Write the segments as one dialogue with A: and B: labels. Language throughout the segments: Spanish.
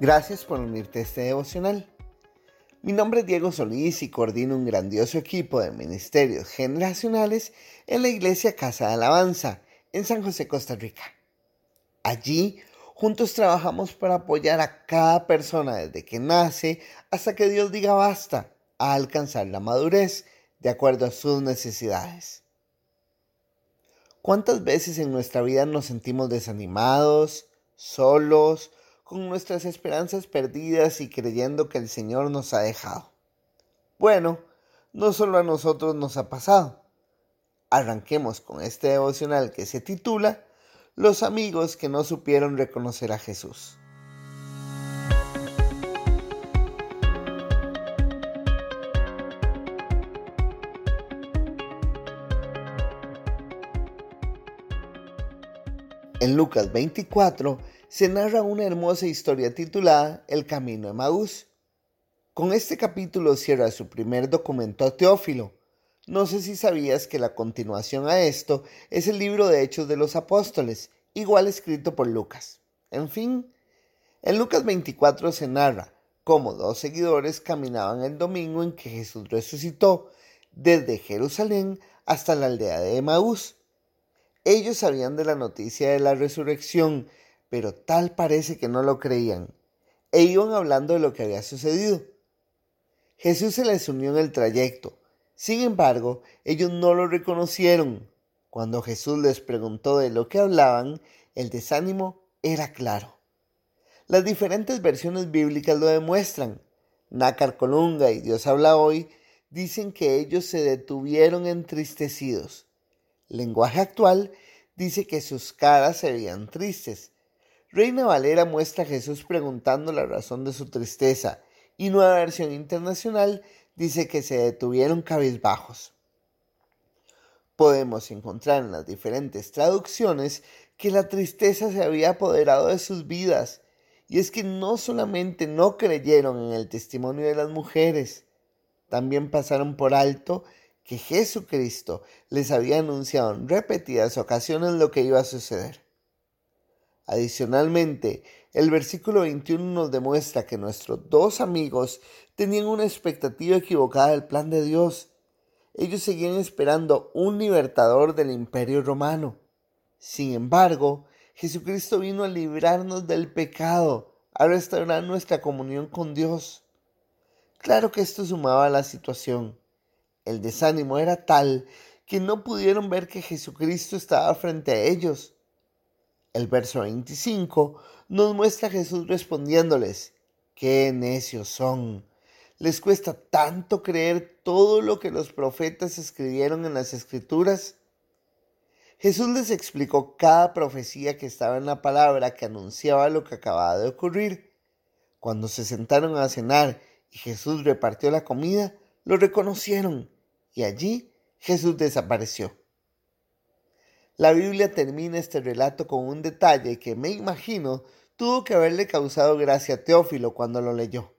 A: Gracias por unirte a este devocional. Mi nombre es Diego Solís y coordino un grandioso equipo de ministerios generacionales en la iglesia Casa de Alabanza en San José, Costa Rica. Allí, juntos trabajamos para apoyar a cada persona desde que nace hasta que Dios diga basta a alcanzar la madurez de acuerdo a sus necesidades. ¿Cuántas veces en nuestra vida nos sentimos desanimados, solos, con nuestras esperanzas perdidas y creyendo que el Señor nos ha dejado. Bueno, no solo a nosotros nos ha pasado. Arranquemos con este devocional que se titula Los amigos que no supieron reconocer a Jesús. En Lucas 24 se narra una hermosa historia titulada El Camino de Maús. Con este capítulo cierra su primer documento Teófilo. No sé si sabías que la continuación a esto es el libro de Hechos de los Apóstoles, igual escrito por Lucas. En fin, en Lucas 24 se narra cómo dos seguidores caminaban el domingo en que Jesús resucitó desde Jerusalén hasta la aldea de Maús. Ellos sabían de la noticia de la resurrección pero tal parece que no lo creían, e iban hablando de lo que había sucedido. Jesús se les unió en el trayecto, sin embargo, ellos no lo reconocieron. Cuando Jesús les preguntó de lo que hablaban, el desánimo era claro. Las diferentes versiones bíblicas lo demuestran. Nácar Colunga y Dios habla hoy dicen que ellos se detuvieron entristecidos. Lenguaje actual dice que sus caras se veían tristes, Reina Valera muestra a Jesús preguntando la razón de su tristeza y Nueva Versión Internacional dice que se detuvieron cabizbajos. Podemos encontrar en las diferentes traducciones que la tristeza se había apoderado de sus vidas y es que no solamente no creyeron en el testimonio de las mujeres, también pasaron por alto que Jesucristo les había anunciado en repetidas ocasiones lo que iba a suceder. Adicionalmente, el versículo 21 nos demuestra que nuestros dos amigos tenían una expectativa equivocada del plan de Dios. Ellos seguían esperando un libertador del imperio romano. Sin embargo, Jesucristo vino a librarnos del pecado, a restaurar nuestra comunión con Dios. Claro que esto sumaba a la situación. El desánimo era tal que no pudieron ver que Jesucristo estaba frente a ellos. El verso 25 nos muestra a Jesús respondiéndoles, qué necios son. ¿Les cuesta tanto creer todo lo que los profetas escribieron en las escrituras? Jesús les explicó cada profecía que estaba en la palabra que anunciaba lo que acababa de ocurrir. Cuando se sentaron a cenar y Jesús repartió la comida, lo reconocieron y allí Jesús desapareció. La Biblia termina este relato con un detalle que me imagino tuvo que haberle causado gracia a Teófilo cuando lo leyó.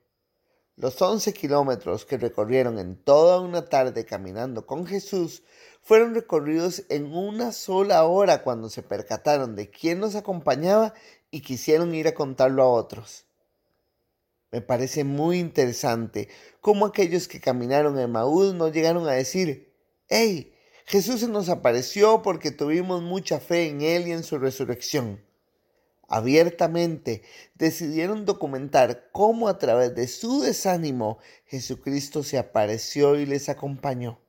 A: Los 11 kilómetros que recorrieron en toda una tarde caminando con Jesús fueron recorridos en una sola hora cuando se percataron de quién nos acompañaba y quisieron ir a contarlo a otros. Me parece muy interesante cómo aquellos que caminaron en Maús no llegaron a decir, ¡Hey! Jesús se nos apareció porque tuvimos mucha fe en Él y en su resurrección. Abiertamente decidieron documentar cómo a través de su desánimo Jesucristo se apareció y les acompañó.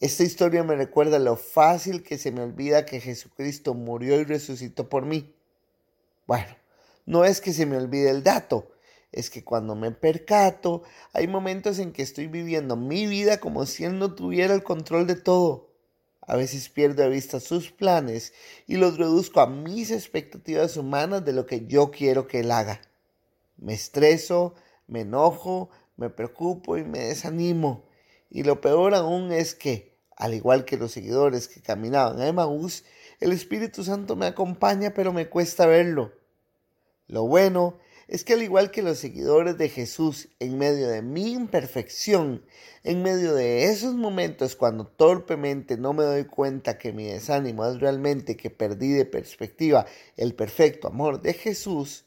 A: Esta historia me recuerda lo fácil que se me olvida que Jesucristo murió y resucitó por mí. Bueno, no es que se me olvide el dato, es que cuando me percato, hay momentos en que estoy viviendo mi vida como si Él no tuviera el control de todo. A veces pierdo de vista sus planes y los reduzco a mis expectativas humanas de lo que yo quiero que Él haga. Me estreso, me enojo, me preocupo y me desanimo. Y lo peor aún es que, al igual que los seguidores que caminaban a Emmaús, el Espíritu Santo me acompaña pero me cuesta verlo. Lo bueno es que al igual que los seguidores de Jesús, en medio de mi imperfección, en medio de esos momentos cuando torpemente no me doy cuenta que mi desánimo es realmente que perdí de perspectiva el perfecto amor de Jesús,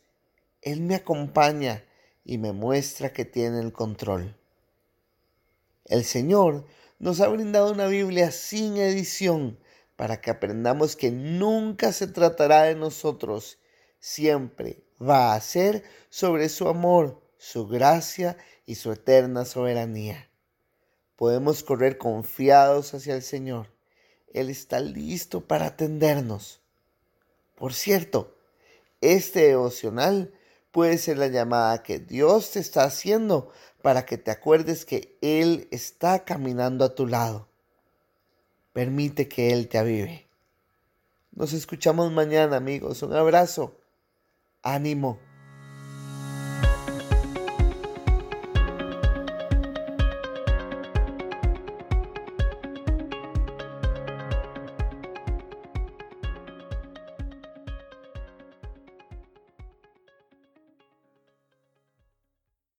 A: Él me acompaña y me muestra que tiene el control. El Señor nos ha brindado una Biblia sin edición para que aprendamos que nunca se tratará de nosotros, siempre va a ser sobre su amor, su gracia y su eterna soberanía. Podemos correr confiados hacia el Señor. Él está listo para atendernos. Por cierto, este devocional puede ser la llamada que Dios te está haciendo para que te acuerdes que Él está caminando a tu lado. Permite que Él te avive. Nos escuchamos mañana amigos. Un abrazo. Ánimo.